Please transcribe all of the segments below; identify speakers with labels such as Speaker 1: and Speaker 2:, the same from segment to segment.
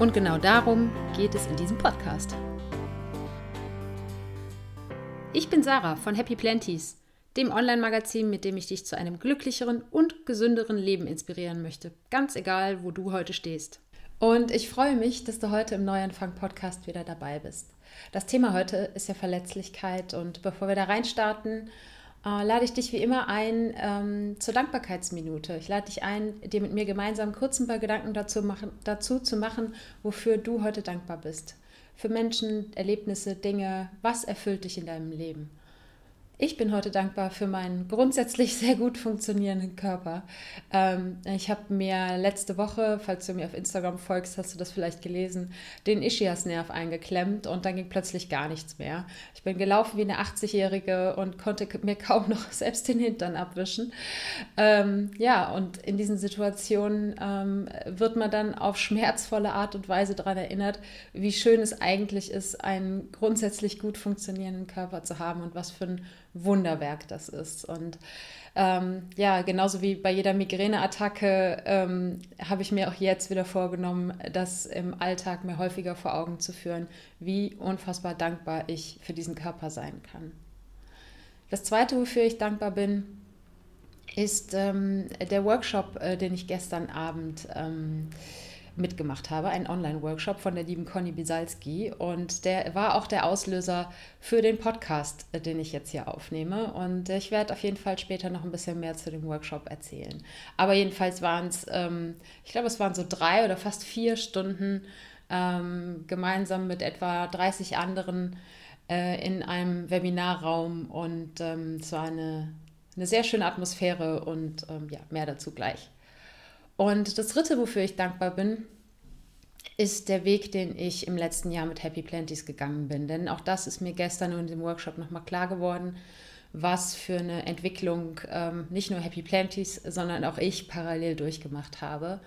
Speaker 1: Und genau darum geht es in diesem Podcast. Ich bin Sarah von Happy Planties, dem Online-Magazin, mit dem ich dich zu einem glücklicheren und gesünderen Leben inspirieren möchte, ganz egal, wo du heute stehst. Und ich freue mich, dass du heute im Neuanfang-Podcast wieder dabei bist. Das Thema heute ist ja Verletzlichkeit und bevor wir da reinstarten, äh, lade ich dich wie immer ein ähm, zur Dankbarkeitsminute. Ich lade dich ein, dir mit mir gemeinsam kurz ein paar Gedanken dazu, machen, dazu zu machen, wofür du heute dankbar bist. Für Menschen, Erlebnisse, Dinge, was erfüllt dich in deinem Leben? Ich bin heute dankbar für meinen grundsätzlich sehr gut funktionierenden Körper. Ähm, ich habe mir letzte Woche, falls du mir auf Instagram folgst, hast du das vielleicht gelesen, den Ischiasnerv eingeklemmt und dann ging plötzlich gar nichts mehr. Ich bin gelaufen wie eine 80-Jährige und konnte mir kaum noch selbst den Hintern abwischen. Ähm, ja, und in diesen Situationen ähm, wird man dann auf schmerzvolle Art und Weise daran erinnert, wie schön es eigentlich ist, einen grundsätzlich gut funktionierenden Körper zu haben und was für ein Wunderwerk das ist. Und ähm, ja, genauso wie bei jeder Migräneattacke ähm, habe ich mir auch jetzt wieder vorgenommen, das im Alltag mir häufiger vor Augen zu führen, wie unfassbar dankbar ich für diesen Körper sein kann. Das Zweite, wofür ich dankbar bin, ist ähm, der Workshop, äh, den ich gestern Abend ähm, mitgemacht habe, einen Online-Workshop von der lieben Conny Bisalski. Und der war auch der Auslöser für den Podcast, äh, den ich jetzt hier aufnehme. Und ich werde auf jeden Fall später noch ein bisschen mehr zu dem Workshop erzählen. Aber jedenfalls waren es, ähm, ich glaube, es waren so drei oder fast vier Stunden ähm, gemeinsam mit etwa 30 anderen äh, in einem Webinarraum. Und ähm, es war eine, eine sehr schöne Atmosphäre und ähm, ja, mehr dazu gleich. Und das Dritte, wofür ich dankbar bin, ist der Weg, den ich im letzten Jahr mit Happy Planties gegangen bin. Denn auch das ist mir gestern in dem Workshop nochmal klar geworden, was für eine Entwicklung ähm, nicht nur Happy Planties, sondern auch ich parallel durchgemacht habe.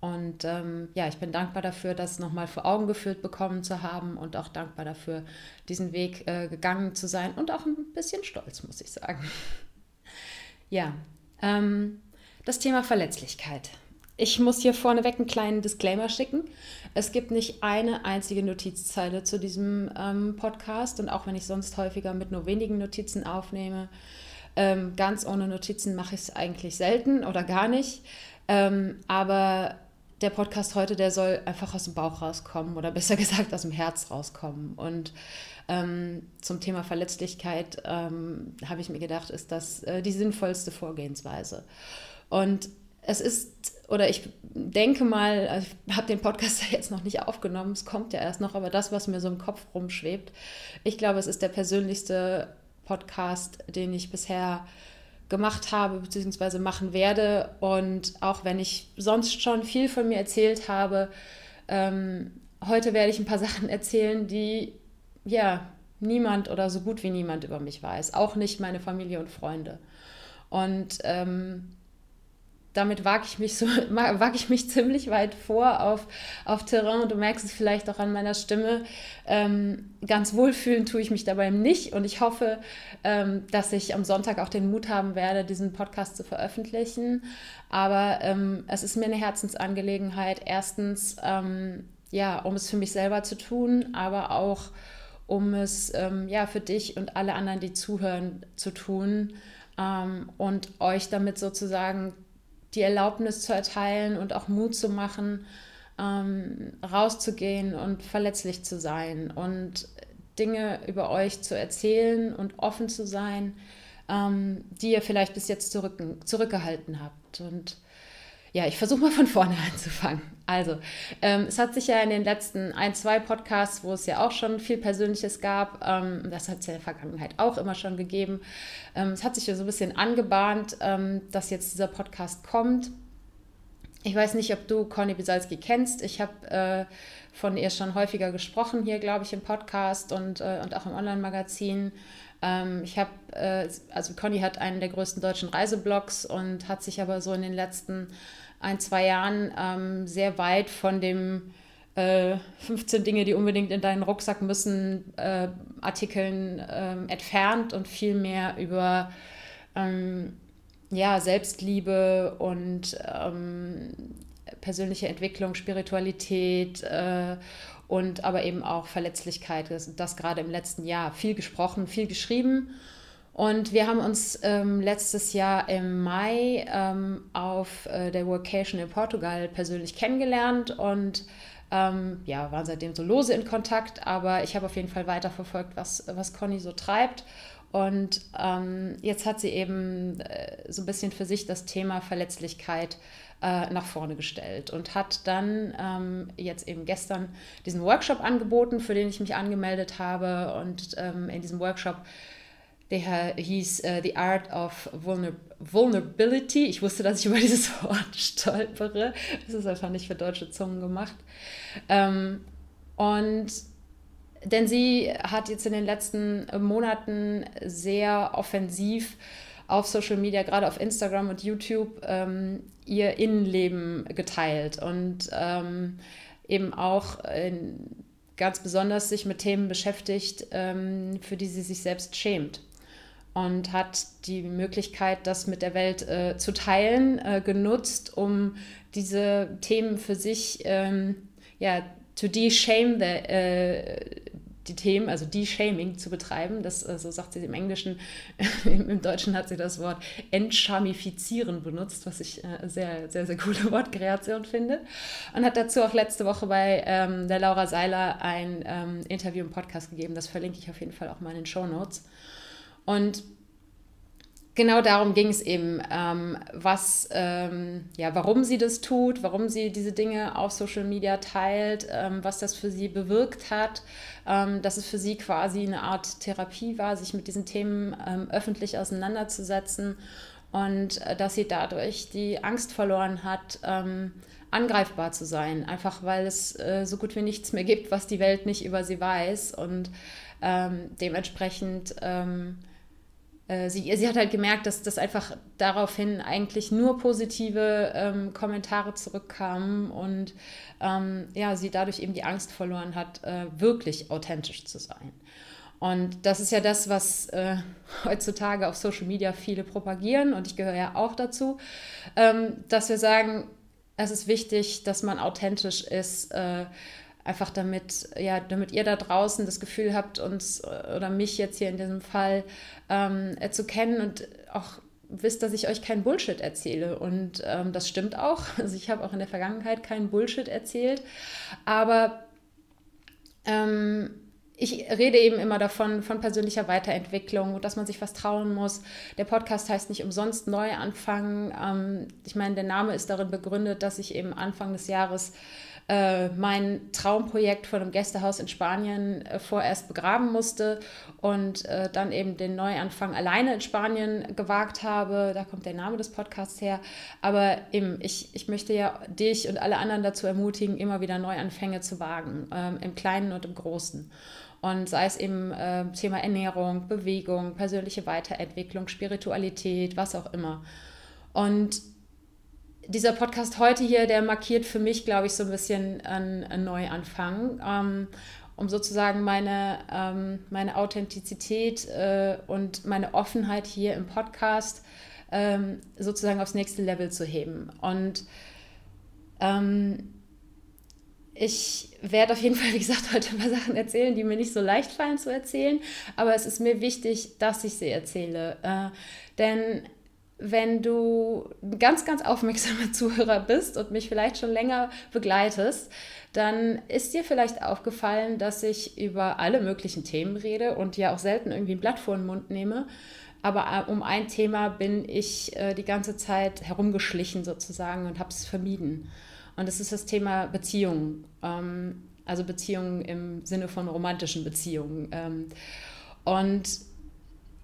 Speaker 1: Und ähm, ja, ich bin dankbar dafür, das nochmal vor Augen geführt bekommen zu haben und auch dankbar dafür, diesen Weg äh, gegangen zu sein und auch ein bisschen stolz, muss ich sagen. ja, ähm, das Thema Verletzlichkeit. Ich muss hier vorneweg einen kleinen Disclaimer schicken. Es gibt nicht eine einzige Notizzeile zu diesem ähm, Podcast und auch wenn ich sonst häufiger mit nur wenigen Notizen aufnehme, ähm, ganz ohne Notizen mache ich es eigentlich selten oder gar nicht. Ähm, aber der Podcast heute, der soll einfach aus dem Bauch rauskommen oder besser gesagt aus dem Herz rauskommen. Und ähm, zum Thema Verletzlichkeit ähm, habe ich mir gedacht, ist das äh, die sinnvollste Vorgehensweise. Und es ist, oder ich denke mal, also ich habe den Podcast ja jetzt noch nicht aufgenommen, es kommt ja erst noch, aber das, was mir so im Kopf rumschwebt, ich glaube, es ist der persönlichste Podcast, den ich bisher gemacht habe bzw. machen werde. Und auch wenn ich sonst schon viel von mir erzählt habe, ähm, heute werde ich ein paar Sachen erzählen, die ja niemand oder so gut wie niemand über mich weiß, auch nicht meine Familie und Freunde. Und ähm, damit wage ich mich so, wage ich mich ziemlich weit vor auf, auf Terrain. Du merkst es vielleicht auch an meiner Stimme. Ähm, ganz wohlfühlen tue ich mich dabei nicht. Und ich hoffe, ähm, dass ich am Sonntag auch den Mut haben werde, diesen Podcast zu veröffentlichen. Aber ähm, es ist mir eine Herzensangelegenheit. Erstens, ähm, ja, um es für mich selber zu tun, aber auch um es ähm, ja für dich und alle anderen, die zuhören, zu tun ähm, und euch damit sozusagen die Erlaubnis zu erteilen und auch Mut zu machen, ähm, rauszugehen und verletzlich zu sein und Dinge über euch zu erzählen und offen zu sein, ähm, die ihr vielleicht bis jetzt zurück, zurückgehalten habt. Und ja, ich versuche mal von vorne anzufangen. Also, ähm, es hat sich ja in den letzten ein, zwei Podcasts, wo es ja auch schon viel Persönliches gab, ähm, das hat es ja in der Vergangenheit auch immer schon gegeben, ähm, es hat sich ja so ein bisschen angebahnt, ähm, dass jetzt dieser Podcast kommt. Ich weiß nicht, ob du Conny Bisalski kennst. Ich habe äh, von ihr schon häufiger gesprochen hier, glaube ich, im Podcast und, äh, und auch im Online-Magazin. Ähm, ich habe, äh, also Conny hat einen der größten deutschen Reiseblogs und hat sich aber so in den letzten ein, zwei Jahren ähm, sehr weit von dem 15 äh, Dinge, die unbedingt in deinen Rucksack müssen, äh, Artikeln ähm, entfernt und viel mehr über ähm, ja, Selbstliebe und ähm, persönliche Entwicklung, Spiritualität äh, und aber eben auch Verletzlichkeit. Das, das gerade im letzten Jahr viel gesprochen, viel geschrieben. Und wir haben uns ähm, letztes Jahr im Mai ähm, auf äh, der Workation in Portugal persönlich kennengelernt und ähm, ja, waren seitdem so lose in Kontakt, aber ich habe auf jeden Fall weiterverfolgt, was, was Conny so treibt. Und ähm, jetzt hat sie eben äh, so ein bisschen für sich das Thema Verletzlichkeit äh, nach vorne gestellt und hat dann ähm, jetzt eben gestern diesen Workshop angeboten, für den ich mich angemeldet habe. Und ähm, in diesem Workshop, der hieß uh, The Art of Vulner Vulnerability. Ich wusste, dass ich über dieses Wort stolpere. Das ist einfach nicht für deutsche Zungen gemacht. Ähm, und denn sie hat jetzt in den letzten Monaten sehr offensiv auf Social Media, gerade auf Instagram und YouTube, ähm, ihr Innenleben geteilt und ähm, eben auch in, ganz besonders sich mit Themen beschäftigt, ähm, für die sie sich selbst schämt. Und hat die Möglichkeit, das mit der Welt äh, zu teilen, äh, genutzt, um diese Themen für sich ähm, ja, to de-shame the, äh, die Themen, also De-Shaming zu betreiben. Das, äh, so sagt sie im Englischen. Im Deutschen hat sie das Wort entschamifizieren benutzt, was ich äh, sehr, sehr, sehr coole Wortkreation finde. Und hat dazu auch letzte Woche bei ähm, der Laura Seiler ein ähm, Interview im Podcast gegeben. Das verlinke ich auf jeden Fall auch mal in den Show Notes. Und genau darum ging es eben, ähm, was, ähm, ja, warum sie das tut, warum sie diese Dinge auf Social Media teilt, ähm, was das für sie bewirkt hat, ähm, dass es für sie quasi eine Art Therapie war, sich mit diesen Themen ähm, öffentlich auseinanderzusetzen und äh, dass sie dadurch die Angst verloren hat, ähm, angreifbar zu sein, einfach weil es äh, so gut wie nichts mehr gibt, was die Welt nicht über sie weiß und dementsprechend sie, sie hat halt gemerkt, dass das einfach daraufhin eigentlich nur positive ähm, Kommentare zurückkamen und ähm, ja, sie dadurch eben die Angst verloren hat, äh, wirklich authentisch zu sein. Und das ist ja das, was äh, heutzutage auf Social Media viele propagieren und ich gehöre ja auch dazu, ähm, dass wir sagen, es ist wichtig, dass man authentisch ist äh, einfach damit, ja, damit ihr da draußen das Gefühl habt, uns äh, oder mich jetzt hier in diesem Fall ähm, äh, zu kennen und auch wisst, dass ich euch keinen Bullshit erzähle. Und ähm, das stimmt auch. Also ich habe auch in der Vergangenheit keinen Bullshit erzählt. Aber ähm, ich rede eben immer davon, von persönlicher Weiterentwicklung und dass man sich was trauen muss. Der Podcast heißt nicht umsonst Neuanfang. Ähm, ich meine, der Name ist darin begründet, dass ich eben Anfang des Jahres äh, mein Traumprojekt von einem Gästehaus in Spanien äh, vorerst begraben musste und äh, dann eben den Neuanfang alleine in Spanien gewagt habe. Da kommt der Name des Podcasts her. Aber eben, ich, ich möchte ja dich und alle anderen dazu ermutigen, immer wieder Neuanfänge zu wagen, ähm, im Kleinen und im Großen. Und sei es eben äh, Thema Ernährung, Bewegung, persönliche Weiterentwicklung, Spiritualität, was auch immer. Und dieser Podcast heute hier, der markiert für mich, glaube ich, so ein bisschen einen, einen Neuanfang, ähm, um sozusagen meine, ähm, meine Authentizität äh, und meine Offenheit hier im Podcast ähm, sozusagen aufs nächste Level zu heben. Und ähm, ich werde auf jeden Fall, wie gesagt, heute ein paar Sachen erzählen, die mir nicht so leicht fallen zu erzählen, aber es ist mir wichtig, dass ich sie erzähle. Äh, denn wenn du ein ganz, ganz aufmerksamer Zuhörer bist und mich vielleicht schon länger begleitest, dann ist dir vielleicht aufgefallen, dass ich über alle möglichen Themen rede und ja auch selten irgendwie ein Blatt vor den Mund nehme. Aber äh, um ein Thema bin ich äh, die ganze Zeit herumgeschlichen sozusagen und habe es vermieden. Und das ist das Thema Beziehungen. Ähm, also Beziehungen im Sinne von romantischen Beziehungen. Ähm, und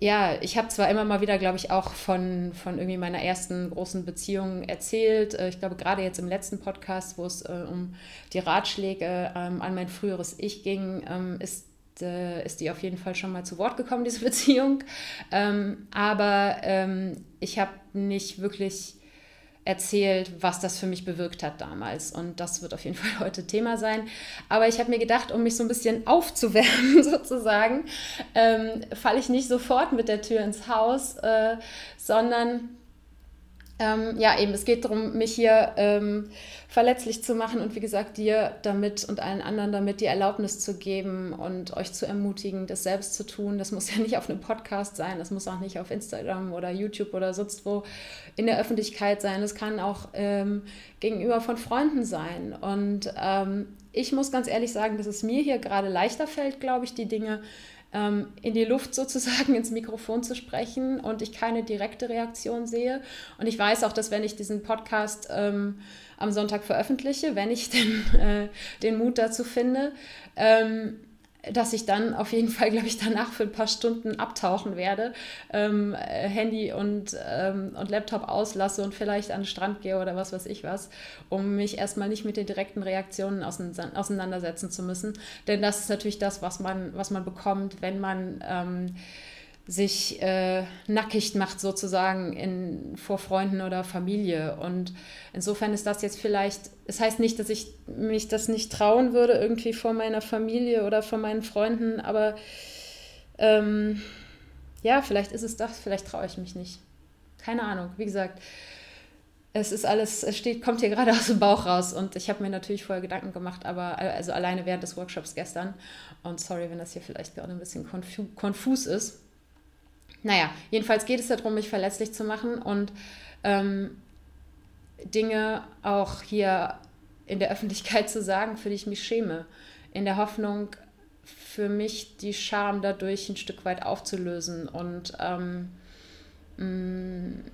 Speaker 1: ja, ich habe zwar immer mal wieder, glaube ich, auch von, von irgendwie meiner ersten großen Beziehung erzählt. Äh, ich glaube, gerade jetzt im letzten Podcast, wo es äh, um die Ratschläge ähm, an mein früheres Ich ging, ähm, ist, äh, ist die auf jeden Fall schon mal zu Wort gekommen, diese Beziehung. Ähm, aber ähm, ich habe nicht wirklich erzählt, was das für mich bewirkt hat damals. Und das wird auf jeden Fall heute Thema sein. Aber ich habe mir gedacht, um mich so ein bisschen aufzuwärmen sozusagen, ähm, falle ich nicht sofort mit der Tür ins Haus, äh, sondern ähm, ja, eben, es geht darum, mich hier ähm, verletzlich zu machen und wie gesagt, dir damit und allen anderen damit die Erlaubnis zu geben und euch zu ermutigen, das selbst zu tun. Das muss ja nicht auf einem Podcast sein, das muss auch nicht auf Instagram oder YouTube oder sonst wo in der Öffentlichkeit sein. Das kann auch ähm, gegenüber von Freunden sein. Und ähm, ich muss ganz ehrlich sagen, dass es mir hier gerade leichter fällt, glaube ich, die Dinge ähm, in die Luft sozusagen ins Mikrofon zu sprechen und ich keine direkte Reaktion sehe. Und ich weiß auch, dass wenn ich diesen Podcast ähm, am Sonntag veröffentliche, wenn ich den, äh, den Mut dazu finde, ähm, dass ich dann auf jeden Fall, glaube ich, danach für ein paar Stunden abtauchen werde, ähm, Handy und, ähm, und Laptop auslasse und vielleicht an den Strand gehe oder was weiß ich was, um mich erstmal nicht mit den direkten Reaktionen auseinandersetzen zu müssen. Denn das ist natürlich das, was man, was man bekommt, wenn man ähm, sich äh, nackig macht sozusagen in, vor Freunden oder Familie. Und insofern ist das jetzt vielleicht, es das heißt nicht, dass ich mich das nicht trauen würde, irgendwie vor meiner Familie oder vor meinen Freunden, aber ähm, ja, vielleicht ist es das, vielleicht traue ich mich nicht. Keine Ahnung. Wie gesagt, es ist alles, es steht, kommt hier gerade aus dem Bauch raus und ich habe mir natürlich vorher Gedanken gemacht, aber also alleine während des Workshops gestern. Und sorry, wenn das hier vielleicht gerade ein bisschen konfus ist. Naja, jedenfalls geht es darum, mich verletzlich zu machen und ähm, Dinge auch hier in der Öffentlichkeit zu sagen, für die ich mich schäme. In der Hoffnung, für mich die Scham dadurch ein Stück weit aufzulösen und ähm, mh, mm,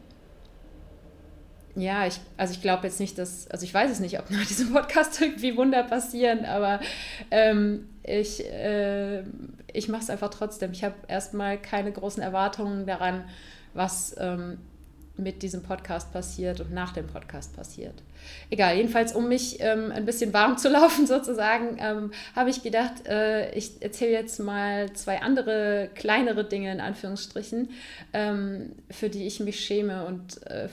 Speaker 1: ja, ich, also ich glaube jetzt nicht, dass, also ich weiß es nicht, ob nach diesem Podcast irgendwie Wunder passieren, aber ähm, ich, äh, ich mache es einfach trotzdem. Ich habe erstmal keine großen Erwartungen daran, was ähm, mit diesem Podcast passiert und nach dem Podcast passiert. Egal, jedenfalls, um mich ähm, ein bisschen warm zu laufen sozusagen, ähm, habe ich gedacht, äh, ich erzähle jetzt mal zwei andere kleinere Dinge in Anführungsstrichen, ähm, für die ich mich schäme und äh,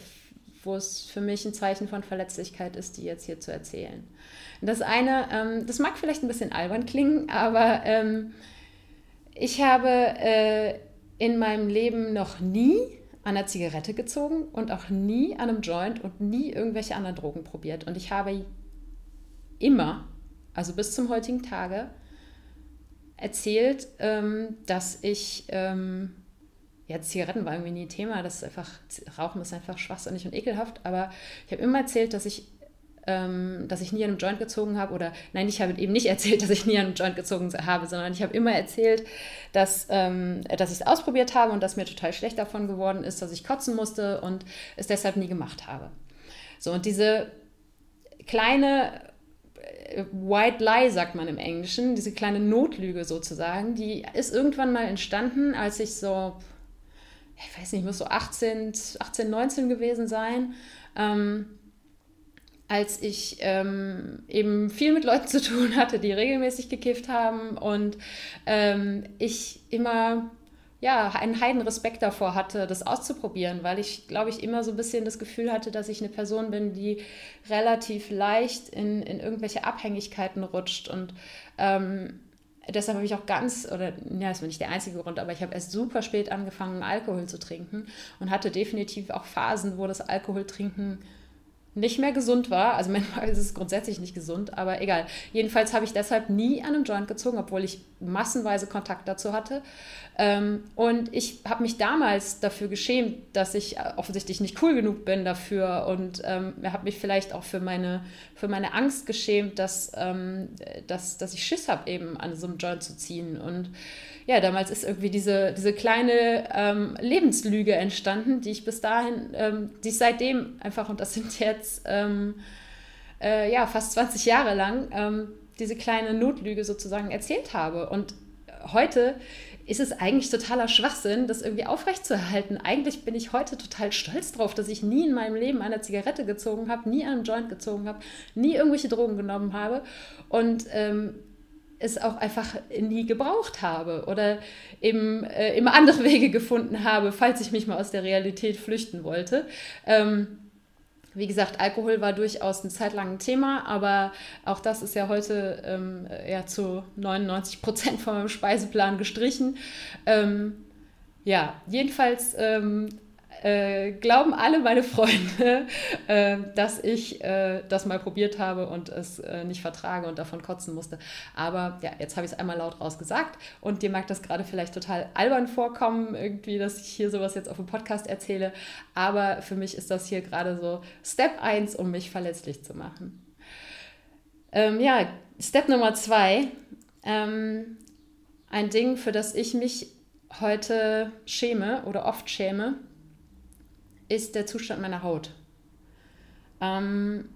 Speaker 1: wo es für mich ein Zeichen von Verletzlichkeit ist, die jetzt hier zu erzählen. Das eine, ähm, das mag vielleicht ein bisschen albern klingen, aber ähm, ich habe äh, in meinem Leben noch nie an einer Zigarette gezogen und auch nie an einem Joint und nie irgendwelche anderen Drogen probiert. Und ich habe immer, also bis zum heutigen Tage, erzählt, ähm, dass ich ähm, ja, Zigaretten war irgendwie nie Thema. Das ist einfach, Rauchen ist einfach schwachsinnig und ekelhaft. Aber ich habe immer erzählt, dass ich, ähm, dass ich nie an einem Joint gezogen habe. Oder nein, ich habe eben nicht erzählt, dass ich nie an einem Joint gezogen habe, sondern ich habe immer erzählt, dass, ähm, dass ich es ausprobiert habe und dass mir total schlecht davon geworden ist, dass ich kotzen musste und es deshalb nie gemacht habe. So, und diese kleine äh, White Lie, sagt man im Englischen, diese kleine Notlüge sozusagen, die ist irgendwann mal entstanden, als ich so ich weiß nicht, muss so 18, 18 19 gewesen sein, ähm, als ich ähm, eben viel mit Leuten zu tun hatte, die regelmäßig gekifft haben und ähm, ich immer ja, einen Heidenrespekt davor hatte, das auszuprobieren, weil ich, glaube ich, immer so ein bisschen das Gefühl hatte, dass ich eine Person bin, die relativ leicht in, in irgendwelche Abhängigkeiten rutscht und ähm, deshalb habe ich auch ganz, oder ja, das war nicht der einzige Grund, aber ich habe erst super spät angefangen, Alkohol zu trinken und hatte definitiv auch Phasen, wo das Alkoholtrinken nicht mehr gesund war. Also manchmal ist es grundsätzlich nicht gesund, aber egal. Jedenfalls habe ich deshalb nie an einem Joint gezogen, obwohl ich massenweise Kontakt dazu hatte. Ähm, und ich habe mich damals dafür geschämt, dass ich offensichtlich nicht cool genug bin dafür und ähm, habe mich vielleicht auch für meine, für meine Angst geschämt, dass, ähm, dass, dass ich Schiss habe, eben an so einem Joint zu ziehen. Und ja, damals ist irgendwie diese, diese kleine ähm, Lebenslüge entstanden, die ich bis dahin, ähm, die ich seitdem einfach, und das sind jetzt ähm, äh, ja, fast 20 Jahre lang, ähm, diese kleine Notlüge sozusagen erzählt habe. Und heute ist es eigentlich totaler Schwachsinn, das irgendwie aufrechtzuerhalten. Eigentlich bin ich heute total stolz drauf, dass ich nie in meinem Leben eine Zigarette gezogen habe, nie einen Joint gezogen habe, nie irgendwelche Drogen genommen habe und ähm, es auch einfach nie gebraucht habe oder eben äh, immer andere Wege gefunden habe, falls ich mich mal aus der Realität flüchten wollte. Ähm, wie gesagt, Alkohol war durchaus eine Zeit lang ein Thema, aber auch das ist ja heute ähm, ja zu 99 Prozent von meinem Speiseplan gestrichen. Ähm, ja, jedenfalls ähm, äh, glauben alle meine Freunde, äh, dass ich äh, das mal probiert habe und es äh, nicht vertrage und davon kotzen musste. Aber ja, jetzt habe ich es einmal laut raus gesagt und dir mag das gerade vielleicht total albern vorkommen, irgendwie, dass ich hier sowas jetzt auf dem Podcast erzähle. Aber für mich ist das hier gerade so Step 1, um mich verletzlich zu machen. Ähm, ja, Step Nummer 2. Ähm, ein Ding, für das ich mich heute schäme oder oft schäme, ist der Zustand meiner Haut. Ähm,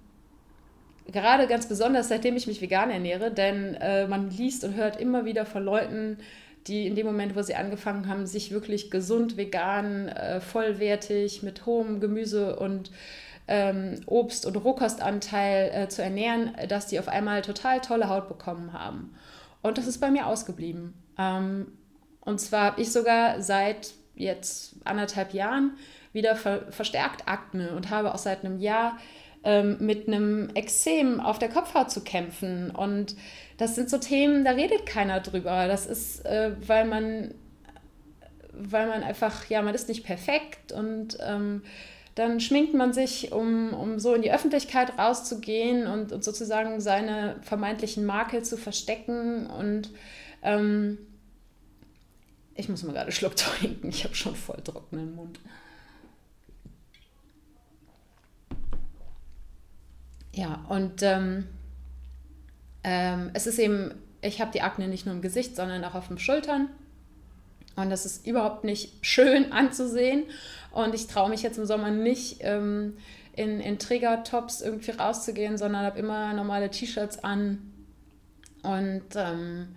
Speaker 1: gerade ganz besonders, seitdem ich mich vegan ernähre, denn äh, man liest und hört immer wieder von Leuten, die in dem Moment, wo sie angefangen haben, sich wirklich gesund, vegan, äh, vollwertig mit hohem Gemüse und ähm, Obst- und Rohkostanteil äh, zu ernähren, dass die auf einmal total tolle Haut bekommen haben. Und das ist bei mir ausgeblieben. Ähm, und zwar habe ich sogar seit jetzt anderthalb Jahren wieder ver verstärkt Akne und habe auch seit einem Jahr ähm, mit einem Exzem auf der Kopfhaut zu kämpfen. Und das sind so Themen, da redet keiner drüber. Das ist, äh, weil man, weil man einfach, ja, man ist nicht perfekt und ähm, dann schminkt man sich, um, um so in die Öffentlichkeit rauszugehen und, und sozusagen seine vermeintlichen Makel zu verstecken. Und ähm, ich muss mal gerade Schluck trinken, ich habe schon voll trockenen Mund. Ja, und ähm, ähm, es ist eben, ich habe die Akne nicht nur im Gesicht, sondern auch auf den Schultern. Und das ist überhaupt nicht schön anzusehen. Und ich traue mich jetzt im Sommer nicht ähm, in, in Trägertops irgendwie rauszugehen, sondern habe immer normale T-Shirts an. Und ähm,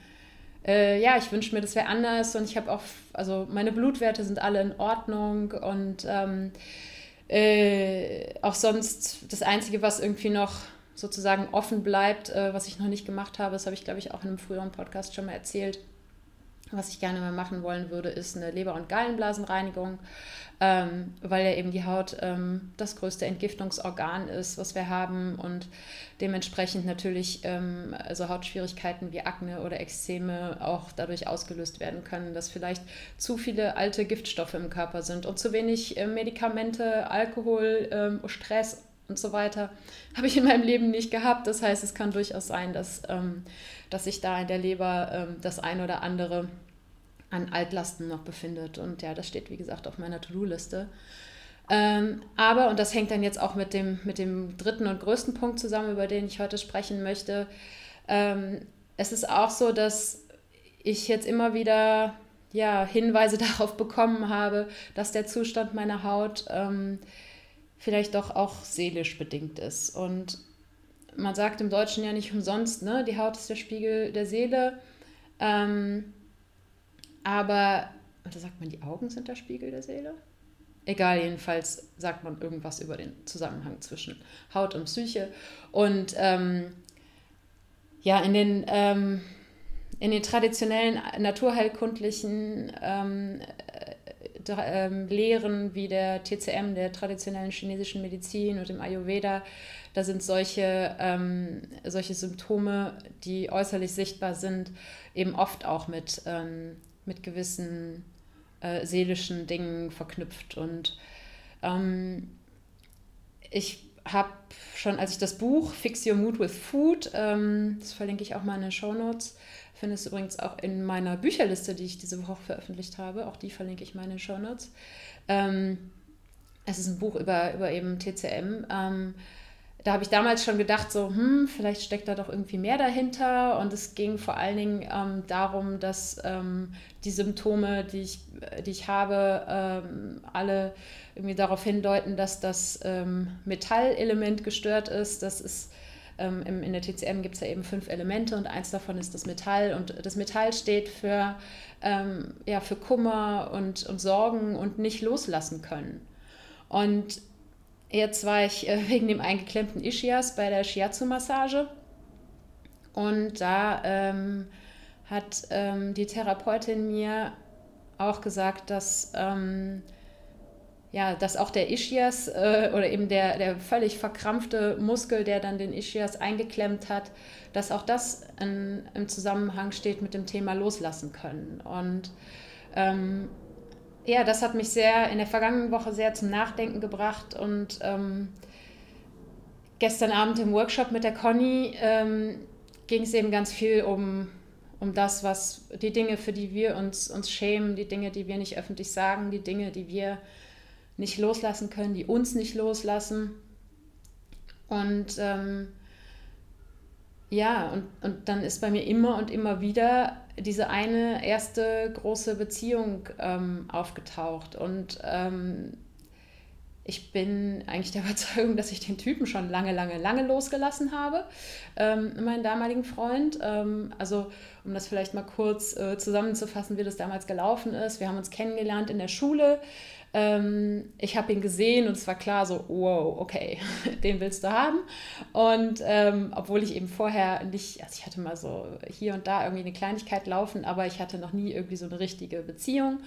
Speaker 1: äh, ja, ich wünsche mir, das wäre anders. Und ich habe auch, also meine Blutwerte sind alle in Ordnung. Und ähm, äh, auch sonst das Einzige, was irgendwie noch sozusagen offen bleibt, äh, was ich noch nicht gemacht habe, das habe ich, glaube ich, auch in einem früheren Podcast schon mal erzählt. Was ich gerne mal machen wollen würde, ist eine Leber- und Gallenblasenreinigung ähm, weil ja eben die Haut ähm, das größte Entgiftungsorgan ist, was wir haben und dementsprechend natürlich ähm, also Hautschwierigkeiten wie Akne oder Ekzeme auch dadurch ausgelöst werden können, dass vielleicht zu viele alte Giftstoffe im Körper sind und zu wenig äh, Medikamente, Alkohol, ähm, Stress und so weiter habe ich in meinem Leben nicht gehabt. Das heißt, es kann durchaus sein, dass, ähm, dass sich da in der Leber ähm, das ein oder andere an Altlasten noch befindet. Und ja, das steht, wie gesagt, auf meiner To-Do-Liste. Ähm, aber, und das hängt dann jetzt auch mit dem, mit dem dritten und größten Punkt zusammen, über den ich heute sprechen möchte, ähm, es ist auch so, dass ich jetzt immer wieder ja, Hinweise darauf bekommen habe, dass der Zustand meiner Haut ähm, vielleicht doch auch seelisch bedingt ist. Und man sagt im Deutschen ja nicht umsonst, ne? die Haut ist der Spiegel der Seele. Ähm, aber, oder sagt man, die Augen sind der Spiegel der Seele? Egal, jedenfalls sagt man irgendwas über den Zusammenhang zwischen Haut und Psyche. Und ähm, ja, in den, ähm, in den traditionellen naturheilkundlichen ähm, äh, Lehren wie der TCM, der traditionellen chinesischen Medizin und dem Ayurveda, da sind solche, ähm, solche Symptome, die äußerlich sichtbar sind, eben oft auch mit ähm, mit gewissen äh, seelischen Dingen verknüpft. Und ähm, ich habe schon, als ich das Buch Fix Your Mood with Food, ähm, das verlinke ich auch mal in den Show Notes, finde es übrigens auch in meiner Bücherliste, die ich diese Woche veröffentlicht habe, auch die verlinke ich mal in den Show Notes. Ähm, es ist ein Buch über, über eben TCM. Ähm, da habe ich damals schon gedacht, so, hm, vielleicht steckt da doch irgendwie mehr dahinter. Und es ging vor allen Dingen ähm, darum, dass ähm, die Symptome, die ich, die ich habe, ähm, alle irgendwie darauf hindeuten, dass das ähm, Metallelement gestört ist. Das ist ähm, in der TCM gibt es ja eben fünf Elemente und eins davon ist das Metall. Und das Metall steht für, ähm, ja, für Kummer und, und Sorgen und nicht loslassen können. Und jetzt war ich äh, wegen dem eingeklemmten Ischias bei der Shiatsu-Massage. Und da ähm, hat ähm, die Therapeutin mir auch gesagt, dass ähm, ja, dass auch der Ischias äh, oder eben der, der völlig verkrampfte Muskel, der dann den Ischias eingeklemmt hat, dass auch das in, im Zusammenhang steht mit dem Thema Loslassen können. Und ähm, ja, das hat mich sehr in der vergangenen Woche sehr zum Nachdenken gebracht und ähm, gestern Abend im Workshop mit der Conny ähm, ging es eben ganz viel um, um das, was die Dinge, für die wir uns, uns schämen, die Dinge, die wir nicht öffentlich sagen, die Dinge, die wir nicht loslassen können, die uns nicht loslassen. Und ähm, ja, und, und dann ist bei mir immer und immer wieder diese eine erste große Beziehung ähm, aufgetaucht. Und ähm, ich bin eigentlich der Überzeugung, dass ich den Typen schon lange, lange, lange losgelassen habe, ähm, meinen damaligen Freund. Ähm, also, um das vielleicht mal kurz äh, zusammenzufassen, wie das damals gelaufen ist. Wir haben uns kennengelernt in der Schule. Ähm, ich habe ihn gesehen und es war klar so, wow, okay, den willst du haben. Und ähm, obwohl ich eben vorher nicht, also ich hatte mal so hier und da irgendwie eine Kleinigkeit laufen, aber ich hatte noch nie irgendwie so eine richtige Beziehung.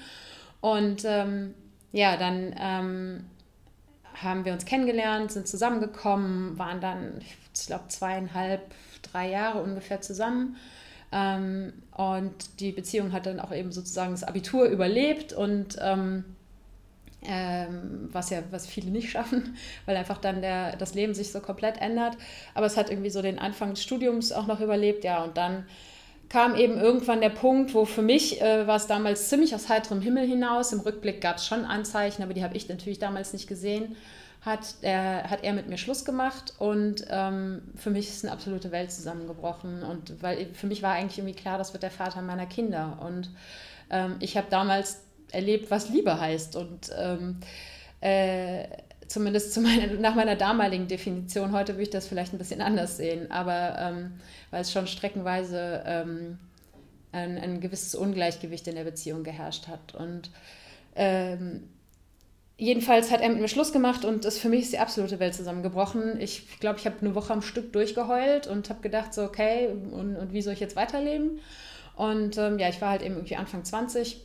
Speaker 1: Und ähm, ja, dann ähm, haben wir uns kennengelernt, sind zusammengekommen, waren dann, ich glaube, zweieinhalb, drei Jahre ungefähr zusammen. Ähm, und die Beziehung hat dann auch eben sozusagen das Abitur überlebt und ähm, ähm, was ja, was viele nicht schaffen, weil einfach dann der, das Leben sich so komplett ändert. Aber es hat irgendwie so den Anfang des Studiums auch noch überlebt, ja, und dann kam eben irgendwann der Punkt, wo für mich äh, war es damals ziemlich aus heiterem Himmel hinaus. Im Rückblick gab es schon Anzeichen, aber die habe ich natürlich damals nicht gesehen. Hat er, hat er mit mir Schluss gemacht und ähm, für mich ist eine absolute Welt zusammengebrochen. Und weil für mich war eigentlich irgendwie klar, das wird der Vater meiner Kinder. Und ähm, ich habe damals erlebt, was Liebe heißt. Und ähm, äh, zumindest zu meiner, nach meiner damaligen Definition, heute würde ich das vielleicht ein bisschen anders sehen, aber ähm, weil es schon streckenweise ähm, ein, ein, gewisses Ungleichgewicht in der Beziehung geherrscht hat. Und ähm, jedenfalls hat er mit mir Schluss gemacht und das für mich ist die absolute Welt zusammengebrochen. Ich glaube, ich habe eine Woche am Stück durchgeheult und habe gedacht, so, okay, und, und wie soll ich jetzt weiterleben? Und ähm, ja, ich war halt eben irgendwie Anfang 20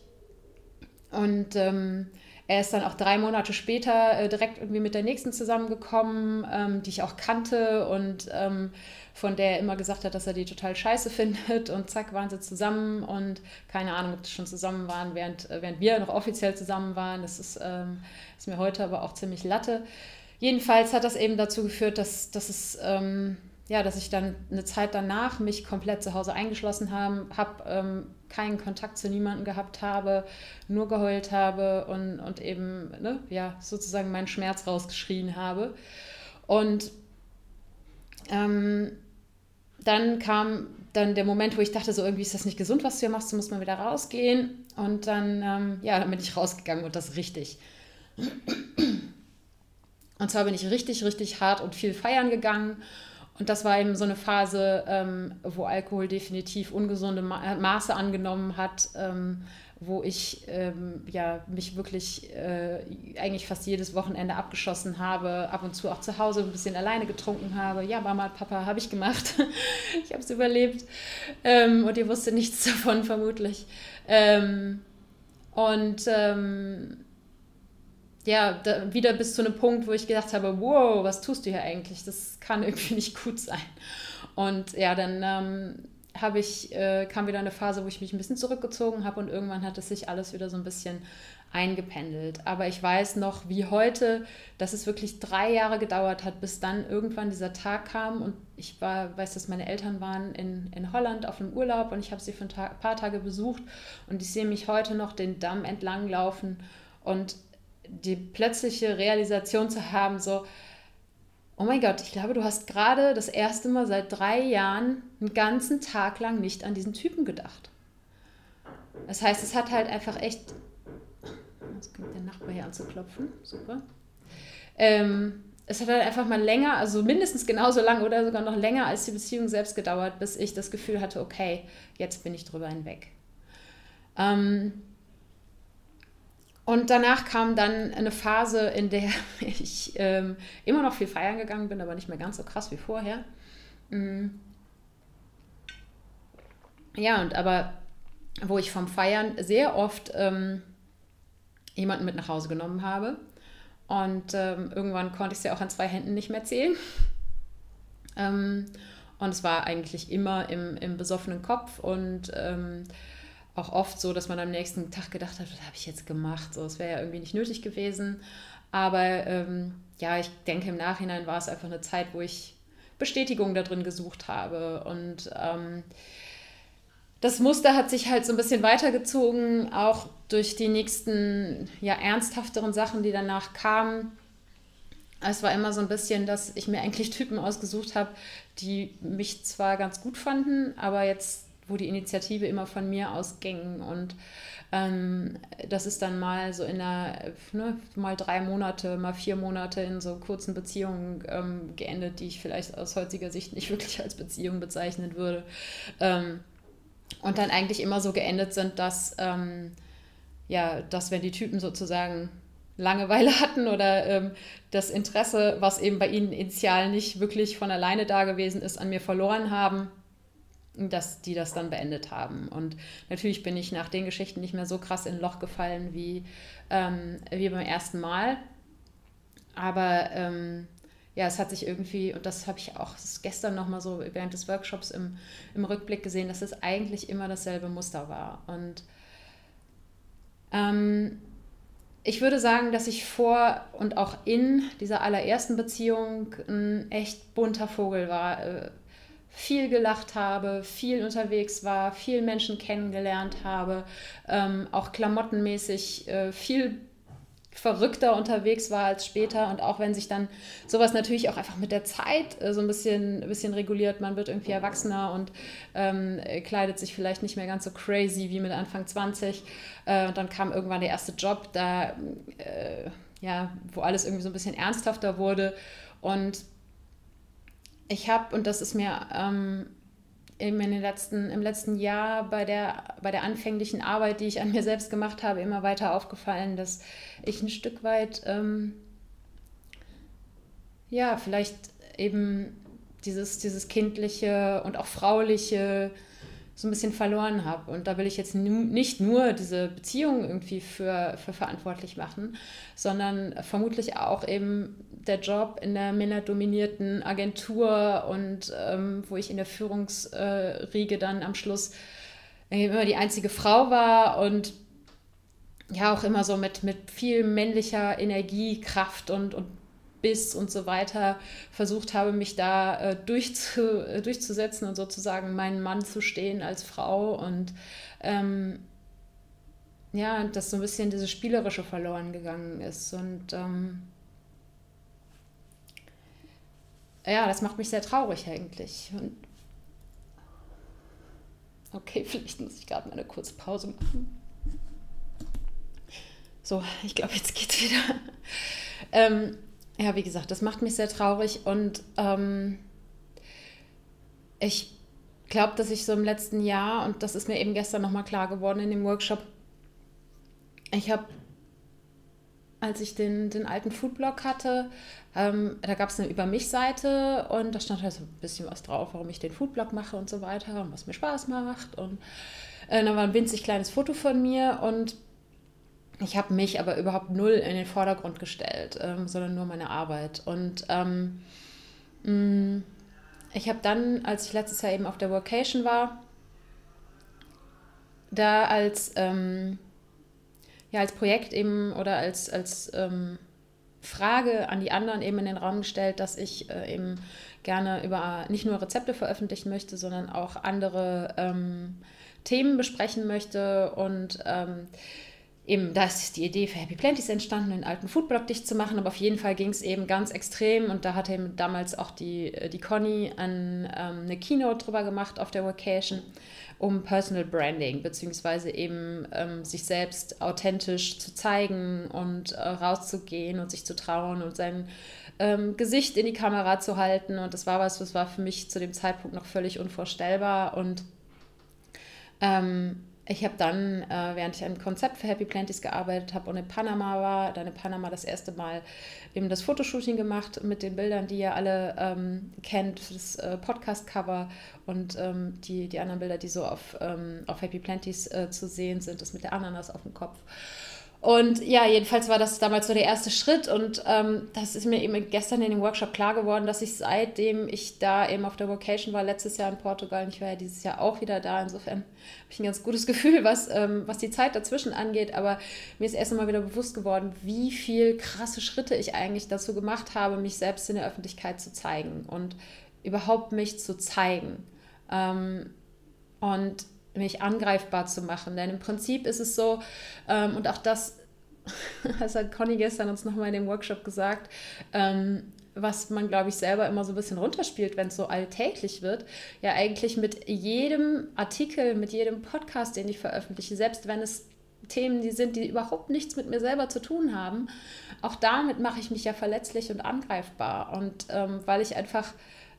Speaker 1: und ähm, er ist dann auch drei Monate später äh, direkt irgendwie mit der nächsten zusammengekommen, ähm, die ich auch kannte und ähm, von der er immer gesagt hat, dass er die total scheiße findet. Und zack, waren sie zusammen und keine Ahnung, ob sie schon zusammen waren, während, äh, während wir noch offiziell zusammen waren. Das ist, ähm, ist mir heute aber auch ziemlich Latte. Jedenfalls hat das eben dazu geführt, dass, dass es ähm, ja, dass ich dann eine Zeit danach mich komplett zu Hause eingeschlossen habe, habe ähm, keinen Kontakt zu niemandem gehabt habe, nur geheult habe und, und eben ne, ja, sozusagen meinen Schmerz rausgeschrien habe. Und ähm, dann kam dann der Moment, wo ich dachte, so irgendwie ist das nicht gesund, was du hier machst, du musst mal wieder rausgehen. Und dann, ähm, ja, dann bin ich rausgegangen und das richtig. Und zwar bin ich richtig, richtig hart und viel feiern gegangen und das war eben so eine Phase, ähm, wo Alkohol definitiv ungesunde Ma Maße angenommen hat, ähm, wo ich ähm, ja, mich wirklich äh, eigentlich fast jedes Wochenende abgeschossen habe, ab und zu auch zu Hause ein bisschen alleine getrunken habe. Ja, Mama, Papa, habe ich gemacht. ich habe es überlebt. Ähm, und ihr wusstet nichts davon vermutlich. Ähm, und ähm, ja, da, wieder bis zu einem Punkt, wo ich gedacht habe, wow, was tust du hier eigentlich? Das kann irgendwie nicht gut sein. Und ja, dann ähm, habe ich, äh, kam wieder eine Phase, wo ich mich ein bisschen zurückgezogen habe und irgendwann hat es sich alles wieder so ein bisschen eingependelt. Aber ich weiß noch, wie heute, dass es wirklich drei Jahre gedauert hat, bis dann irgendwann dieser Tag kam und ich war, weiß, dass meine Eltern waren in, in Holland auf einem Urlaub und ich habe sie für ein paar Tage besucht und ich sehe mich heute noch den Damm entlang laufen und die plötzliche Realisation zu haben, so, oh mein Gott, ich glaube, du hast gerade das erste Mal seit drei Jahren einen ganzen Tag lang nicht an diesen Typen gedacht. Das heißt, es hat halt einfach echt. Jetzt kommt der Nachbar hier anzuklopfen. Super. Ähm, es hat halt einfach mal länger, also mindestens genauso lang oder sogar noch länger als die Beziehung selbst gedauert, bis ich das Gefühl hatte, okay, jetzt bin ich drüber hinweg. Ähm, und danach kam dann eine Phase, in der ich ähm, immer noch viel feiern gegangen bin, aber nicht mehr ganz so krass wie vorher. Mhm. Ja, und aber wo ich vom Feiern sehr oft ähm, jemanden mit nach Hause genommen habe. Und ähm, irgendwann konnte ich es ja auch an zwei Händen nicht mehr zählen. Ähm, und es war eigentlich immer im, im besoffenen Kopf und ähm, auch oft so, dass man am nächsten Tag gedacht hat, was habe ich jetzt gemacht? So, es wäre ja irgendwie nicht nötig gewesen. Aber ähm, ja, ich denke, im Nachhinein war es einfach eine Zeit, wo ich Bestätigung da drin gesucht habe. Und ähm, das Muster hat sich halt so ein bisschen weitergezogen, auch durch die nächsten, ja, ernsthafteren Sachen, die danach kamen. Es war immer so ein bisschen, dass ich mir eigentlich Typen ausgesucht habe, die mich zwar ganz gut fanden, aber jetzt, wo die Initiative immer von mir ausging. Und ähm, das ist dann mal so in einer, ne, mal drei Monate, mal vier Monate in so kurzen Beziehungen ähm, geendet, die ich vielleicht aus heutiger Sicht nicht wirklich als Beziehung bezeichnen würde. Ähm, und dann eigentlich immer so geendet sind, dass, ähm, ja, dass wenn die Typen sozusagen Langeweile hatten oder ähm, das Interesse, was eben bei ihnen initial nicht wirklich von alleine da gewesen ist, an mir verloren haben, dass die das dann beendet haben. Und natürlich bin ich nach den Geschichten nicht mehr so krass in Loch gefallen wie, ähm, wie beim ersten Mal. Aber ähm, ja, es hat sich irgendwie, und das habe ich auch gestern nochmal so während des Workshops im, im Rückblick gesehen, dass es eigentlich immer dasselbe Muster war. Und ähm, ich würde sagen, dass ich vor und auch in dieser allerersten Beziehung ein echt bunter Vogel war. Äh, viel gelacht habe, viel unterwegs war, viel Menschen kennengelernt habe, ähm, auch klamottenmäßig äh, viel verrückter unterwegs war als später. Und auch wenn sich dann sowas natürlich auch einfach mit der Zeit äh, so ein bisschen, ein bisschen reguliert, man wird irgendwie erwachsener und ähm, kleidet sich vielleicht nicht mehr ganz so crazy wie mit Anfang 20. Äh, und dann kam irgendwann der erste Job, da, äh, ja, wo alles irgendwie so ein bisschen ernsthafter wurde. Und ich habe, und das ist mir ähm, in letzten, im letzten Jahr bei der, bei der anfänglichen Arbeit, die ich an mir selbst gemacht habe, immer weiter aufgefallen, dass ich ein Stück weit, ähm, ja, vielleicht eben dieses, dieses kindliche und auch frauliche so ein bisschen verloren habe. Und da will ich jetzt nicht nur diese Beziehung irgendwie für, für verantwortlich machen, sondern vermutlich auch eben der Job in der männerdominierten Agentur und ähm, wo ich in der Führungsriege dann am Schluss immer die einzige Frau war und ja auch immer so mit, mit viel männlicher Energie, Kraft und, und Biss und so weiter versucht habe, mich da äh, durchzu, äh, durchzusetzen und sozusagen meinen Mann zu stehen als Frau und ähm, ja, dass so ein bisschen dieses Spielerische verloren gegangen ist und ähm, ja, das macht mich sehr traurig eigentlich. Und okay, vielleicht muss ich gerade mal eine kurze Pause machen. So, ich glaube, jetzt geht's wieder. ähm, ja, wie gesagt, das macht mich sehr traurig und ähm, ich glaube, dass ich so im letzten Jahr, und das ist mir eben gestern nochmal klar geworden in dem Workshop, ich habe, als ich den, den alten Foodblog hatte, ähm, da gab es eine Über mich-Seite und da stand halt so ein bisschen was drauf, warum ich den Foodblog mache und so weiter und was mir Spaß macht. Und äh, dann war ein winzig kleines Foto von mir und ich habe mich aber überhaupt null in den Vordergrund gestellt, ähm, sondern nur meine Arbeit. Und ähm, mh, mm, ich habe dann, als ich letztes Jahr eben auf der Vocation war, da als, ähm, ja, als Projekt eben oder als, als ähm, Frage an die anderen eben in den Raum gestellt, dass ich äh, eben gerne über nicht nur Rezepte veröffentlichen möchte, sondern auch andere ähm, Themen besprechen möchte und ähm, eben, da ist die Idee für Happy Planties entstanden, einen alten Foodblog dicht zu machen, aber auf jeden Fall ging es eben ganz extrem und da hat eben damals auch die, äh, die Conny ein, ähm, eine Keynote drüber gemacht auf der Vacation um Personal Branding, beziehungsweise eben ähm, sich selbst authentisch zu zeigen und äh, rauszugehen und sich zu trauen und sein ähm, Gesicht in die Kamera zu halten. Und das war was, das war für mich zu dem Zeitpunkt noch völlig unvorstellbar und ähm, ich habe dann, äh, während ich ein Konzept für Happy Planties gearbeitet habe und in Panama war, dann in Panama das erste Mal eben das Fotoshooting gemacht mit den Bildern, die ihr alle ähm, kennt, das äh, Podcast-Cover und ähm, die, die anderen Bilder, die so auf, ähm, auf Happy Planties äh, zu sehen sind, das mit der Ananas auf dem Kopf. Und ja, jedenfalls war das damals so der erste Schritt und ähm, das ist mir eben gestern in dem Workshop klar geworden, dass ich seitdem ich da eben auf der Vocation war, letztes Jahr in Portugal, und ich war ja dieses Jahr auch wieder da, insofern habe ich ein ganz gutes Gefühl, was, ähm, was die Zeit dazwischen angeht, aber mir ist erst einmal wieder bewusst geworden, wie viel krasse Schritte ich eigentlich dazu gemacht habe, mich selbst in der Öffentlichkeit zu zeigen und überhaupt mich zu zeigen. Ähm, und mich angreifbar zu machen. Denn im Prinzip ist es so, ähm, und auch das, das hat Conny gestern uns nochmal in dem Workshop gesagt, ähm, was man, glaube ich, selber immer so ein bisschen runterspielt, wenn es so alltäglich wird, ja eigentlich mit jedem Artikel, mit jedem Podcast, den ich veröffentliche, selbst wenn es Themen, die sind, die überhaupt nichts mit mir selber zu tun haben, auch damit mache ich mich ja verletzlich und angreifbar. Und ähm, weil ich einfach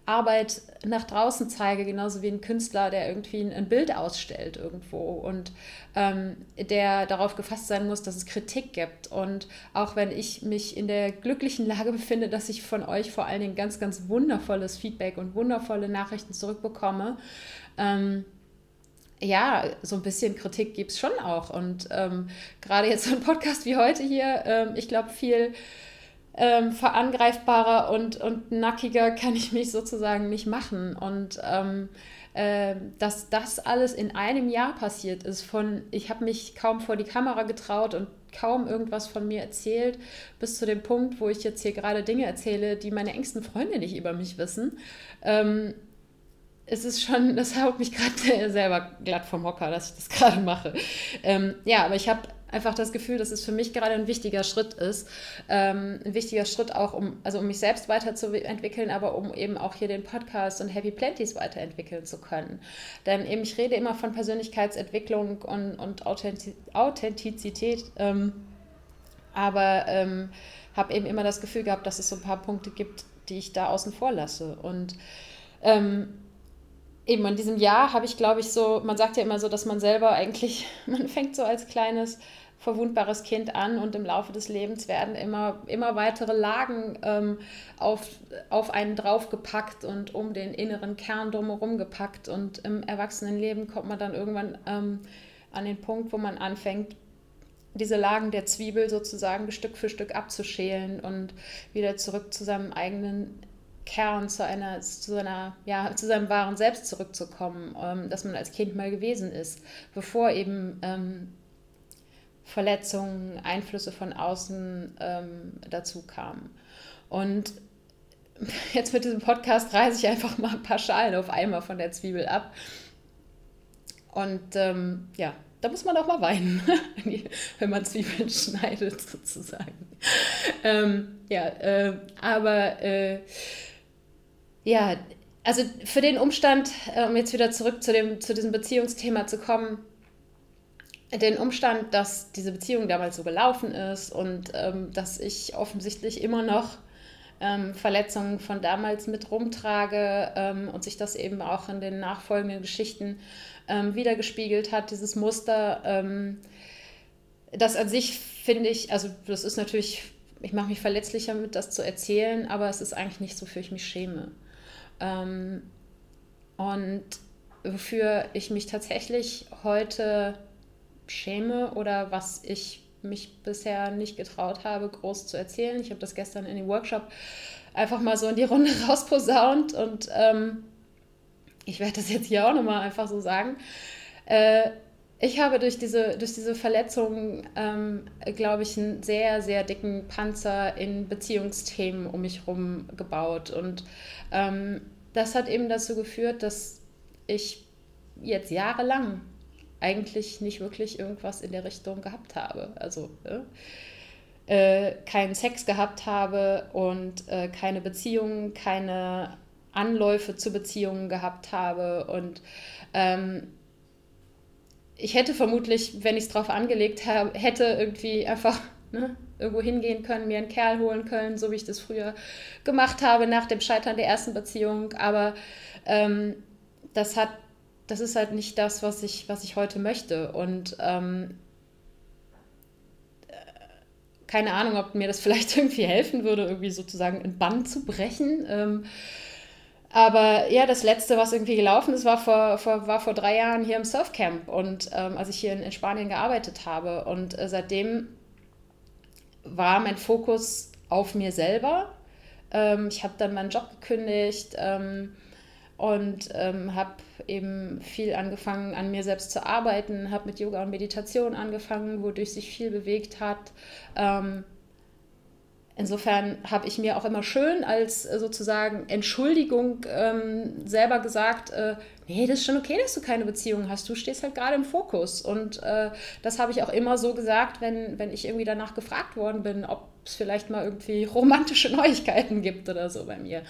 Speaker 1: Arbeit nach draußen zeige, genauso wie ein Künstler, der irgendwie ein, Bild ausstellt irgendwo und ähm, der darauf gefasst sein muss, dass es Kritik gibt. Und auch wenn ich mich in der glücklichen Lage befinde, dass ich von euch vor allen Dingen ganz, ganz wundervolles Feedback und wundervolle Nachrichten zurückbekomme, ähm, ja, so ein bisschen Kritik gibt es schon auch. Und ähm, gerade jetzt so ein Podcast wie heute hier, ähm, ich glaube, viel ähm, verangreifbarer und, und nackiger kann ich mich sozusagen nicht machen. Und ähm, äh, dass das alles in einem Jahr passiert ist, von ich habe mich kaum vor die Kamera getraut und kaum irgendwas von mir erzählt, bis zu dem Punkt, wo ich jetzt hier gerade Dinge erzähle, die meine engsten Freunde nicht über mich wissen. Ähm, es ist schon, das haut mich gerade selber glatt vom Hocker, dass ich das gerade mache. Ähm, ja, aber ich habe einfach das Gefühl, dass es für mich gerade ein wichtiger Schritt ist. Ähm, ein wichtiger Schritt auch, um, also um mich selbst weiterzuentwickeln, aber um eben auch hier den Podcast und Happy Planties weiterentwickeln zu können. Denn eben, ich rede immer von Persönlichkeitsentwicklung und, und Authentizität, ähm, aber ähm, habe eben immer das Gefühl gehabt, dass es so ein paar Punkte gibt, die ich da außen vor lasse. Und ähm, eben in diesem Jahr habe ich, glaube ich, so, man sagt ja immer so, dass man selber eigentlich, man fängt so als kleines verwundbares Kind an und im Laufe des Lebens werden immer, immer weitere Lagen ähm, auf, auf einen draufgepackt und um den inneren Kern drumherum gepackt. Und im Erwachsenenleben kommt man dann irgendwann ähm, an den Punkt, wo man anfängt, diese Lagen der Zwiebel sozusagen Stück für Stück abzuschälen und wieder zurück zu seinem eigenen Kern, zu einer, zu seiner, ja, zu seinem wahren Selbst zurückzukommen, ähm, dass man als Kind mal gewesen ist, bevor eben ähm, Verletzungen, Einflüsse von außen ähm, dazu kamen. Und jetzt mit diesem Podcast reiße ich einfach mal ein paar Schalen auf einmal von der Zwiebel ab. Und ähm, ja, da muss man auch mal weinen, wenn man Zwiebeln schneidet, sozusagen. Ähm, ja, äh, aber äh, ja, also für den Umstand, äh, um jetzt wieder zurück zu, dem, zu diesem Beziehungsthema zu kommen, den Umstand, dass diese Beziehung damals so gelaufen ist und ähm, dass ich offensichtlich immer noch ähm, Verletzungen von damals mit rumtrage ähm, und sich das eben auch in den nachfolgenden Geschichten ähm, wiedergespiegelt hat, dieses Muster. Ähm, das an sich finde ich, also das ist natürlich, ich mache mich verletzlicher mit, das zu erzählen, aber es ist eigentlich nicht so, für ich mich schäme. Ähm, und wofür ich mich tatsächlich heute schäme oder was ich mich bisher nicht getraut habe, groß zu erzählen. Ich habe das gestern in dem Workshop einfach mal so in die Runde rausposaunt und ähm, ich werde das jetzt hier auch nochmal einfach so sagen. Äh, ich habe durch diese, durch diese Verletzung, ähm, glaube ich, einen sehr, sehr dicken Panzer in Beziehungsthemen um mich herum gebaut. Und ähm, das hat eben dazu geführt, dass ich jetzt jahrelang eigentlich nicht wirklich irgendwas in der Richtung gehabt habe. Also ne? äh, keinen Sex gehabt habe und äh, keine Beziehungen, keine Anläufe zu Beziehungen gehabt habe. Und ähm, ich hätte vermutlich, wenn ich es drauf angelegt hätte, irgendwie einfach ne, irgendwo hingehen können, mir einen Kerl holen können, so wie ich das früher gemacht habe nach dem Scheitern der ersten Beziehung. Aber ähm, das hat, das ist halt nicht das, was ich, was ich heute möchte. Und ähm, äh, keine Ahnung, ob mir das vielleicht irgendwie helfen würde, irgendwie sozusagen ein Bann zu brechen. Ähm, aber ja, das letzte, was irgendwie gelaufen ist, war vor, vor, war vor drei Jahren hier im Surfcamp und ähm, als ich hier in, in, Spanien gearbeitet habe. Und äh, seitdem war mein Fokus auf mir selber. Ähm, ich habe dann meinen Job gekündigt ähm, und ähm, habe eben viel angefangen, an mir selbst zu arbeiten, habe mit Yoga und Meditation angefangen, wodurch sich viel bewegt hat. Ähm, Insofern habe ich mir auch immer schön als äh, sozusagen Entschuldigung ähm, selber gesagt, äh, nee, das ist schon okay, dass du keine Beziehung hast. Du stehst halt gerade im Fokus. Und äh, das habe ich auch immer so gesagt, wenn, wenn ich irgendwie danach gefragt worden bin, ob es vielleicht mal irgendwie romantische Neuigkeiten gibt oder so bei mir.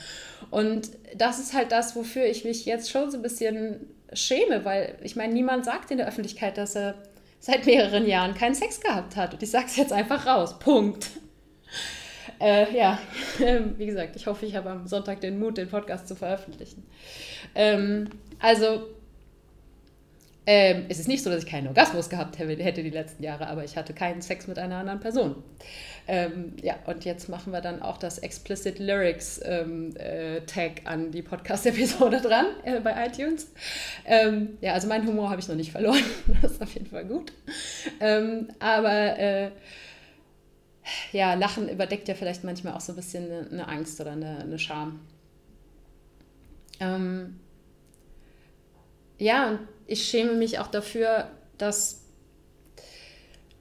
Speaker 1: Und das ist halt das, wofür ich mich jetzt schon so ein bisschen schäme, weil ich meine, niemand sagt in der Öffentlichkeit, dass er seit mehreren Jahren keinen Sex gehabt hat. Und ich sage es jetzt einfach raus. Punkt. Äh, ja, wie gesagt, ich hoffe, ich habe am Sonntag den Mut, den Podcast zu veröffentlichen. Ähm, also, ähm, es ist nicht so, dass ich keinen Orgasmus gehabt hätte die letzten Jahre, aber ich hatte keinen Sex mit einer anderen Person. Ähm, ja, und jetzt machen wir dann auch das Explicit Lyrics ähm, äh, Tag an die Podcast-Episode dran äh, bei iTunes. Ähm, ja, also meinen Humor habe ich noch nicht verloren. das ist auf jeden Fall gut. Ähm, aber äh, ja, Lachen überdeckt ja vielleicht manchmal auch so ein bisschen eine, Angst oder eine, eine Scham. Ähm, ja, und ich schäme mich auch dafür, dass,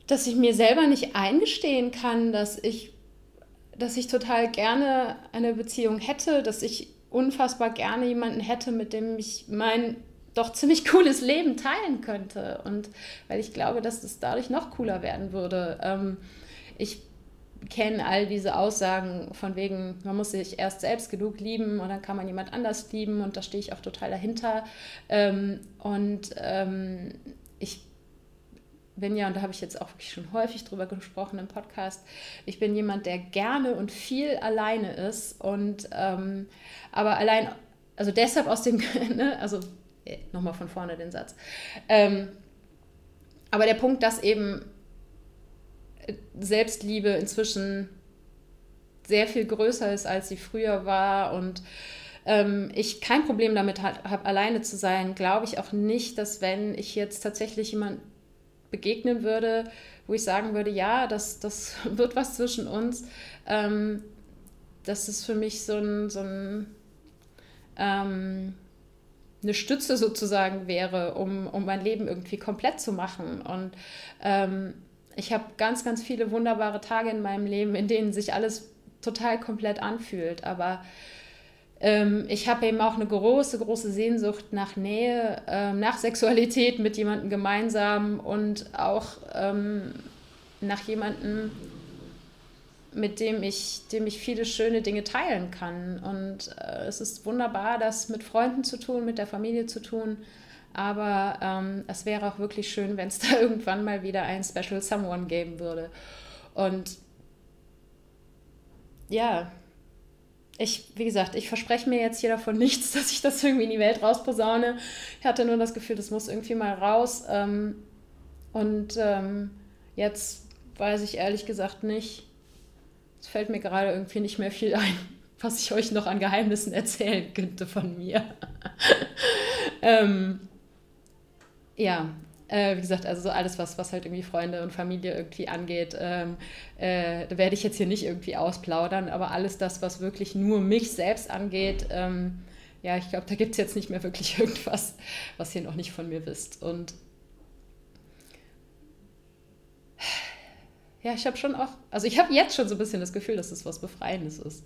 Speaker 1: dass ich mir selber nicht eingestehen kann, dass ich, dass ich total gerne eine Beziehung hätte, dass ich unfassbar gerne jemanden hätte, mit dem ich mein doch ziemlich cooles Leben teilen könnte. Und weil ich glaube, dass es dadurch noch cooler werden würde. Ähm, ich kennen all diese Aussagen von wegen, man muss sich erst selbst genug lieben und dann kann man jemand anders lieben und da stehe ich auch total dahinter. Ähm, und ähm, ich bin ja, und da habe ich jetzt auch wirklich schon häufig drüber gesprochen im Podcast, ich bin jemand, der gerne und viel alleine ist und ähm, aber allein, also deshalb aus dem, ne, also äh, nochmal von vorne den Satz. Ähm, aber der Punkt, dass eben Selbstliebe inzwischen sehr viel größer ist, als sie früher war und ähm, ich kein Problem damit habe, alleine zu sein, glaube ich auch nicht, dass wenn ich jetzt tatsächlich jemand begegnen würde, wo ich sagen würde, ja, das, das wird was zwischen uns, ähm, dass es für mich so ein, so ein ähm, eine Stütze sozusagen wäre, um, um mein Leben irgendwie komplett zu machen. Und ähm, ich habe ganz, ganz viele wunderbare Tage in meinem Leben, in denen sich alles total komplett anfühlt. Aber ähm, ich habe eben auch eine große, große Sehnsucht nach Nähe, ähm, nach Sexualität mit jemandem gemeinsam und auch ähm, nach jemandem, mit dem ich, dem ich viele schöne Dinge teilen kann. Und äh, es ist wunderbar, das mit Freunden zu tun, mit der Familie zu tun. Aber ähm, es wäre auch wirklich schön, wenn es da irgendwann mal wieder ein Special Someone geben würde. Und ja, ich, wie gesagt, ich verspreche mir jetzt hier davon nichts, dass ich das irgendwie in die Welt rausposaune. Ich hatte nur das Gefühl, das muss irgendwie mal raus. Ähm, und ähm, jetzt weiß ich ehrlich gesagt nicht. Es fällt mir gerade irgendwie nicht mehr viel ein, was ich euch noch an Geheimnissen erzählen könnte von mir. ähm, ja, äh, wie gesagt, also so alles, was, was halt irgendwie Freunde und Familie irgendwie angeht, ähm, äh, da werde ich jetzt hier nicht irgendwie ausplaudern, aber alles das, was wirklich nur mich selbst angeht, ähm, ja, ich glaube, da gibt es jetzt nicht mehr wirklich irgendwas, was ihr noch nicht von mir wisst. Und ja, ich habe schon auch, also ich habe jetzt schon so ein bisschen das Gefühl, dass es das was Befreiendes ist.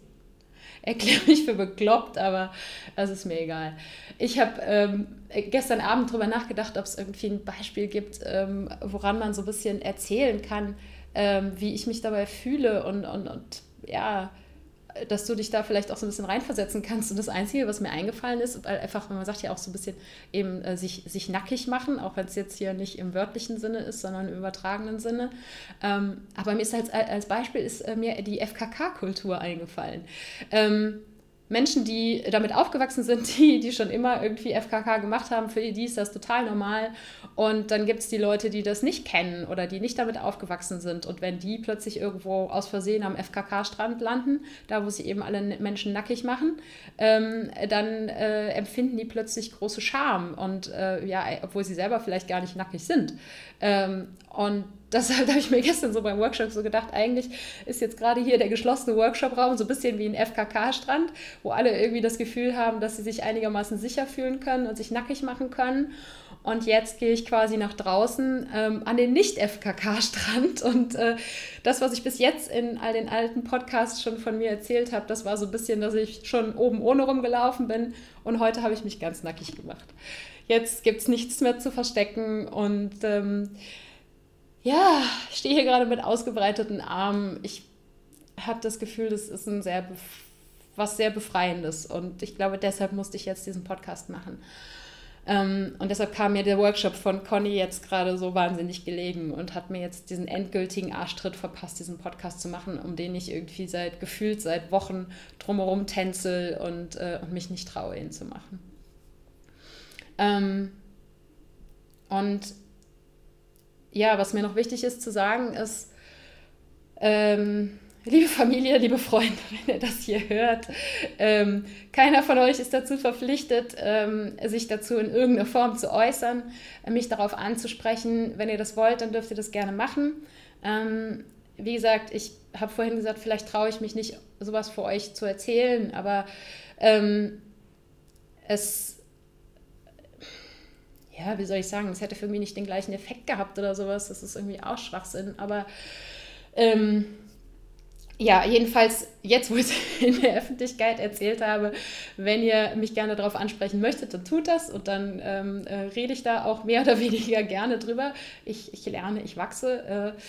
Speaker 1: Erkläre mich für bekloppt, aber das ist mir egal. Ich habe ähm, gestern Abend darüber nachgedacht, ob es irgendwie ein Beispiel gibt, ähm, woran man so ein bisschen erzählen kann, ähm, wie ich mich dabei fühle und, und, und ja, dass du dich da vielleicht auch so ein bisschen reinversetzen kannst. Und das Einzige, was mir eingefallen ist, weil einfach, man sagt ja auch so ein bisschen eben äh, sich, sich nackig machen, auch wenn es jetzt hier nicht im wörtlichen Sinne ist, sondern im übertragenen Sinne. Ähm, aber mir ist als, als Beispiel ist äh, mir die FKK-Kultur eingefallen. Ähm, Menschen, die damit aufgewachsen sind, die, die schon immer irgendwie FKK gemacht haben, für die ist das total normal. Und dann gibt es die Leute, die das nicht kennen oder die nicht damit aufgewachsen sind. Und wenn die plötzlich irgendwo aus Versehen am FKK-Strand landen, da wo sie eben alle Menschen nackig machen, ähm, dann äh, empfinden die plötzlich große Scham. Und äh, ja, obwohl sie selber vielleicht gar nicht nackig sind. Ähm, und deshalb habe ich mir gestern so beim Workshop so gedacht, eigentlich ist jetzt gerade hier der geschlossene Workshop-Raum so ein bisschen wie ein FKK-Strand, wo alle irgendwie das Gefühl haben, dass sie sich einigermaßen sicher fühlen können und sich nackig machen können. Und jetzt gehe ich quasi nach draußen ähm, an den Nicht-FKK-Strand. Und äh, das, was ich bis jetzt in all den alten Podcasts schon von mir erzählt habe, das war so ein bisschen, dass ich schon oben ohne rumgelaufen bin. Und heute habe ich mich ganz nackig gemacht. Jetzt gibt es nichts mehr zu verstecken. Und ähm, ja, ich stehe hier gerade mit ausgebreiteten Armen. Ich habe das Gefühl, das ist ein sehr was sehr befreiendes und ich glaube, deshalb musste ich jetzt diesen Podcast machen. Ähm, und deshalb kam mir der Workshop von Conny jetzt gerade so wahnsinnig gelegen und hat mir jetzt diesen endgültigen Arschtritt verpasst, diesen Podcast zu machen, um den ich irgendwie seit gefühlt seit Wochen drumherum tänzel und, äh, und mich nicht traue, ihn zu machen. Ähm, und ja, was mir noch wichtig ist zu sagen, ist, ähm, liebe Familie, liebe Freunde, wenn ihr das hier hört, ähm, keiner von euch ist dazu verpflichtet, ähm, sich dazu in irgendeiner Form zu äußern, äh, mich darauf anzusprechen. Wenn ihr das wollt, dann dürft ihr das gerne machen. Ähm, wie gesagt, ich habe vorhin gesagt, vielleicht traue ich mich nicht, sowas für euch zu erzählen, aber ähm, es ja, wie soll ich sagen, es hätte für mich nicht den gleichen Effekt gehabt oder sowas. Das ist irgendwie auch Schwachsinn. Aber ähm, ja, jedenfalls jetzt, wo ich es in der Öffentlichkeit erzählt habe, wenn ihr mich gerne darauf ansprechen möchtet, dann tut das und dann ähm, äh, rede ich da auch mehr oder weniger gerne drüber. Ich, ich lerne, ich wachse. Äh,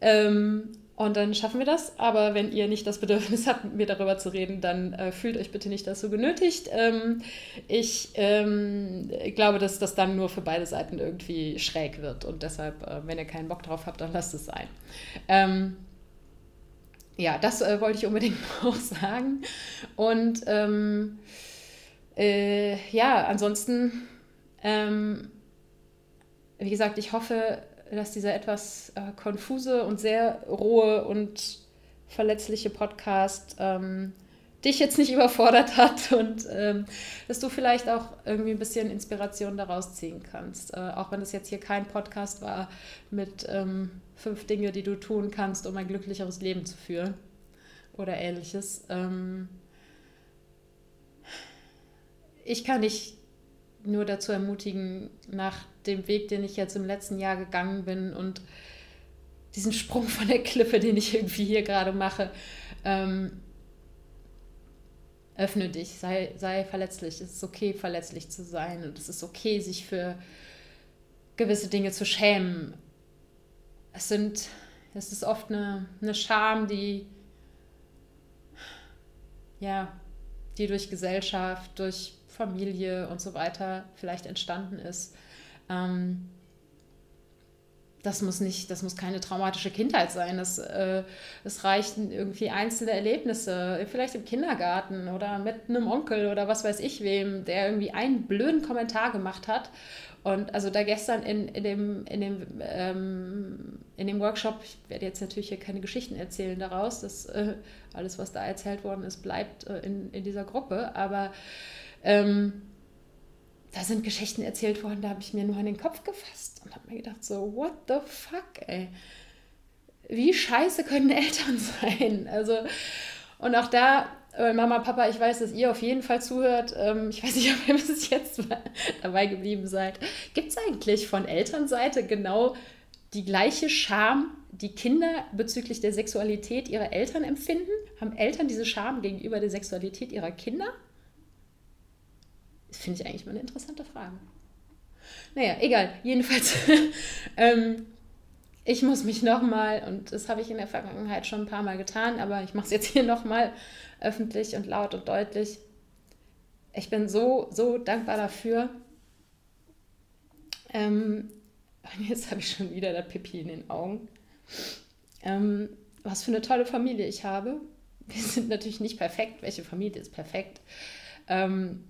Speaker 1: ähm, und dann schaffen wir das. Aber wenn ihr nicht das Bedürfnis habt, mit mir darüber zu reden, dann äh, fühlt euch bitte nicht dazu genötigt. Ähm, ich ähm, glaube, dass das dann nur für beide Seiten irgendwie schräg wird. Und deshalb, äh, wenn ihr keinen Bock drauf habt, dann lasst es sein. Ähm, ja, das äh, wollte ich unbedingt noch sagen. Und ähm, äh, ja, ansonsten, ähm, wie gesagt, ich hoffe, dass dieser etwas äh, konfuse und sehr rohe und verletzliche Podcast ähm, dich jetzt nicht überfordert hat und ähm, dass du vielleicht auch irgendwie ein bisschen Inspiration daraus ziehen kannst. Äh, auch wenn es jetzt hier kein Podcast war mit ähm, fünf Dinge, die du tun kannst, um ein glücklicheres Leben zu führen oder ähnliches. Ähm, ich kann dich nur dazu ermutigen, nach dem Weg, den ich jetzt im letzten Jahr gegangen bin und diesen Sprung von der Klippe, den ich irgendwie hier gerade mache, ähm, öffne dich, sei, sei verletzlich. Es ist okay, verletzlich zu sein und es ist okay, sich für gewisse Dinge zu schämen. Es sind, es ist oft eine, eine Scham, die, ja, die durch Gesellschaft, durch Familie und so weiter vielleicht entstanden ist. Ähm, das muss nicht, das muss keine traumatische Kindheit sein. Äh, es reichen irgendwie einzelne Erlebnisse, vielleicht im Kindergarten oder mit einem Onkel oder was weiß ich wem, der irgendwie einen blöden Kommentar gemacht hat. Und also da gestern in, in dem, in, dem, ähm, in dem Workshop, ich werde jetzt natürlich hier keine Geschichten erzählen daraus, das, äh, alles, was da erzählt worden ist, bleibt äh, in, in dieser Gruppe, aber ähm, da sind Geschichten erzählt worden, da habe ich mir nur an den Kopf gefasst und habe mir gedacht, so, what the fuck, ey. Wie scheiße können Eltern sein? Also, und auch da, Mama, Papa, ich weiß, dass ihr auf jeden Fall zuhört. Ähm, ich weiß nicht, ob ihr bis jetzt dabei geblieben seid. Gibt es eigentlich von Elternseite genau die gleiche Scham, die Kinder bezüglich der Sexualität ihrer Eltern empfinden? Haben Eltern diese Scham gegenüber der Sexualität ihrer Kinder? Das finde ich eigentlich mal eine interessante Frage. Naja, egal. Jedenfalls, ähm, ich muss mich nochmal, und das habe ich in der Vergangenheit schon ein paar Mal getan, aber ich mache es jetzt hier nochmal öffentlich und laut und deutlich. Ich bin so, so dankbar dafür. Ähm, jetzt habe ich schon wieder das Pipi in den Augen. Ähm, was für eine tolle Familie ich habe. Wir sind natürlich nicht perfekt. Welche Familie ist perfekt? Ähm,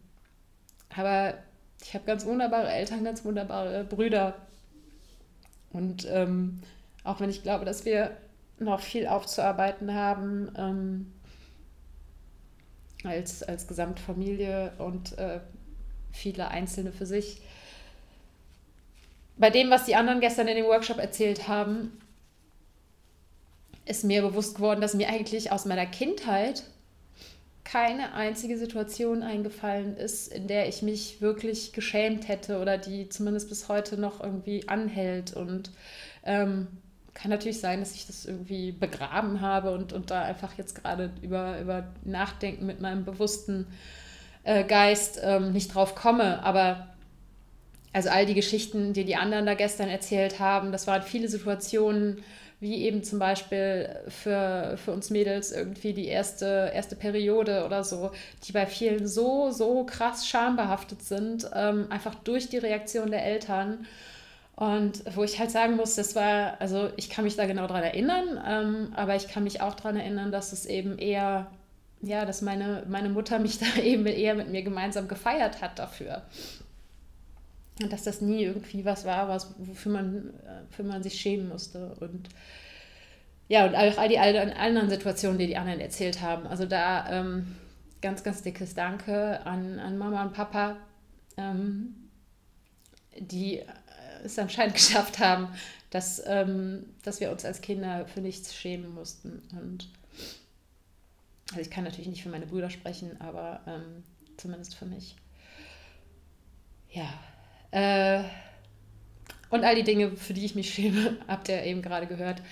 Speaker 1: aber ich habe ganz wunderbare Eltern, ganz wunderbare Brüder. Und ähm, auch wenn ich glaube, dass wir noch viel aufzuarbeiten haben ähm, als, als Gesamtfamilie und äh, viele Einzelne für sich. Bei dem, was die anderen gestern in dem Workshop erzählt haben, ist mir bewusst geworden, dass mir eigentlich aus meiner Kindheit keine einzige Situation eingefallen ist, in der ich mich wirklich geschämt hätte oder die zumindest bis heute noch irgendwie anhält. Und ähm, kann natürlich sein, dass ich das irgendwie begraben habe und, und da einfach jetzt gerade über, über Nachdenken mit meinem bewussten äh, Geist ähm, nicht drauf komme. Aber also all die Geschichten, die die anderen da gestern erzählt haben, das waren viele Situationen, wie eben zum Beispiel für, für uns Mädels irgendwie die erste, erste Periode oder so, die bei vielen so, so krass schambehaftet sind, ähm, einfach durch die Reaktion der Eltern. Und wo ich halt sagen muss, das war, also ich kann mich da genau dran erinnern, ähm, aber ich kann mich auch daran erinnern, dass es eben eher, ja, dass meine, meine Mutter mich da eben eher mit mir gemeinsam gefeiert hat dafür. Und dass das nie irgendwie was war, was, wofür man, für man sich schämen musste. Und ja, und auch all die anderen Situationen, die die anderen erzählt haben. Also da ähm, ganz, ganz dickes Danke an, an Mama und Papa, ähm, die es anscheinend geschafft haben, dass, ähm, dass wir uns als Kinder für nichts schämen mussten. Und also ich kann natürlich nicht für meine Brüder sprechen, aber ähm, zumindest für mich. Ja, äh, und all die Dinge, für die ich mich schäme, habt ihr eben gerade gehört,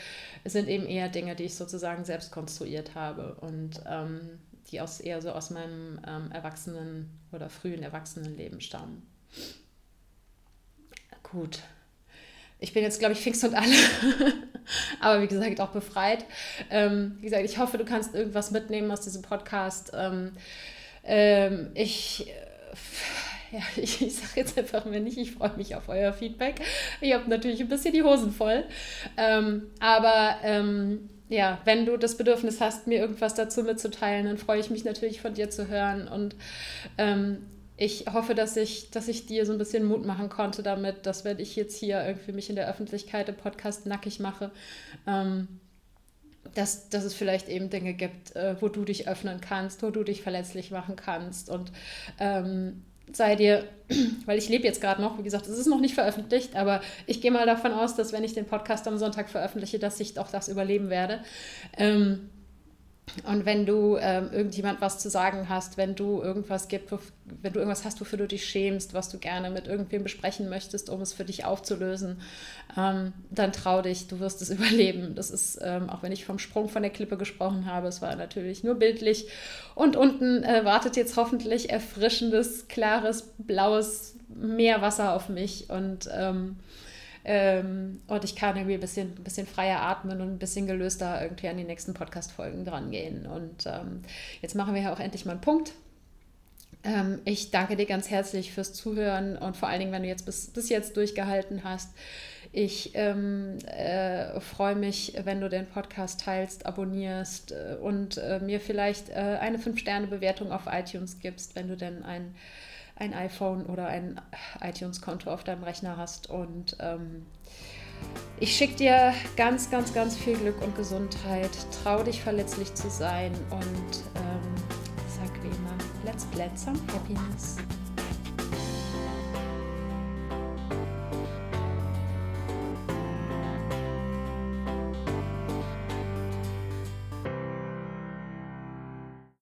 Speaker 1: sind eben eher Dinge, die ich sozusagen selbst konstruiert habe und ähm, die aus, eher so aus meinem ähm, Erwachsenen- oder frühen Erwachsenenleben stammen. Gut. Ich bin jetzt, glaube ich, fix und alle, aber wie gesagt auch befreit. Ähm, wie gesagt, ich hoffe, du kannst irgendwas mitnehmen aus diesem Podcast. Ähm, ähm, ich ja, ich, ich sage jetzt einfach mal nicht, ich freue mich auf euer Feedback. Ich habe natürlich ein bisschen die Hosen voll. Ähm, aber ähm, ja, wenn du das Bedürfnis hast, mir irgendwas dazu mitzuteilen, dann freue ich mich natürlich von dir zu hören. Und ähm, ich hoffe, dass ich, dass ich dir so ein bisschen Mut machen konnte damit, dass wenn ich jetzt hier irgendwie mich in der Öffentlichkeit im Podcast nackig mache, ähm, dass, dass es vielleicht eben Dinge gibt, äh, wo du dich öffnen kannst, wo du dich verletzlich machen kannst und ähm, sei dir, weil ich lebe jetzt gerade noch, wie gesagt, es ist noch nicht veröffentlicht, aber ich gehe mal davon aus, dass wenn ich den Podcast am Sonntag veröffentliche, dass ich auch das überleben werde. Ähm, und wenn du ähm, irgendjemand was zu sagen hast, wenn du irgendwas gibt, wenn du irgendwas hast, wofür du dich schämst, was du gerne mit irgendwem besprechen möchtest, um es für dich aufzulösen, ähm, dann trau dich, du wirst es überleben. Das ist, ähm, auch wenn ich vom Sprung von der Klippe gesprochen habe, es war natürlich nur bildlich. Und unten äh, wartet jetzt hoffentlich erfrischendes, klares, blaues Meerwasser auf mich und ähm, und ich kann irgendwie ein bisschen, ein bisschen freier atmen und ein bisschen gelöster irgendwie an die nächsten Podcast-Folgen dran gehen. Und ähm, jetzt machen wir ja auch endlich mal einen Punkt. Ähm, ich danke dir ganz herzlich fürs Zuhören und vor allen Dingen, wenn du jetzt bis, bis jetzt durchgehalten hast. Ich ähm, äh, freue mich, wenn du den Podcast teilst, abonnierst äh, und äh, mir vielleicht äh, eine 5-Sterne-Bewertung auf iTunes gibst, wenn du denn ein ein iPhone oder ein iTunes-Konto auf deinem Rechner hast. Und ähm, ich schicke dir ganz, ganz, ganz viel Glück und Gesundheit. Trau dich verletzlich zu sein und ähm, sag wie immer, let's blend some happiness.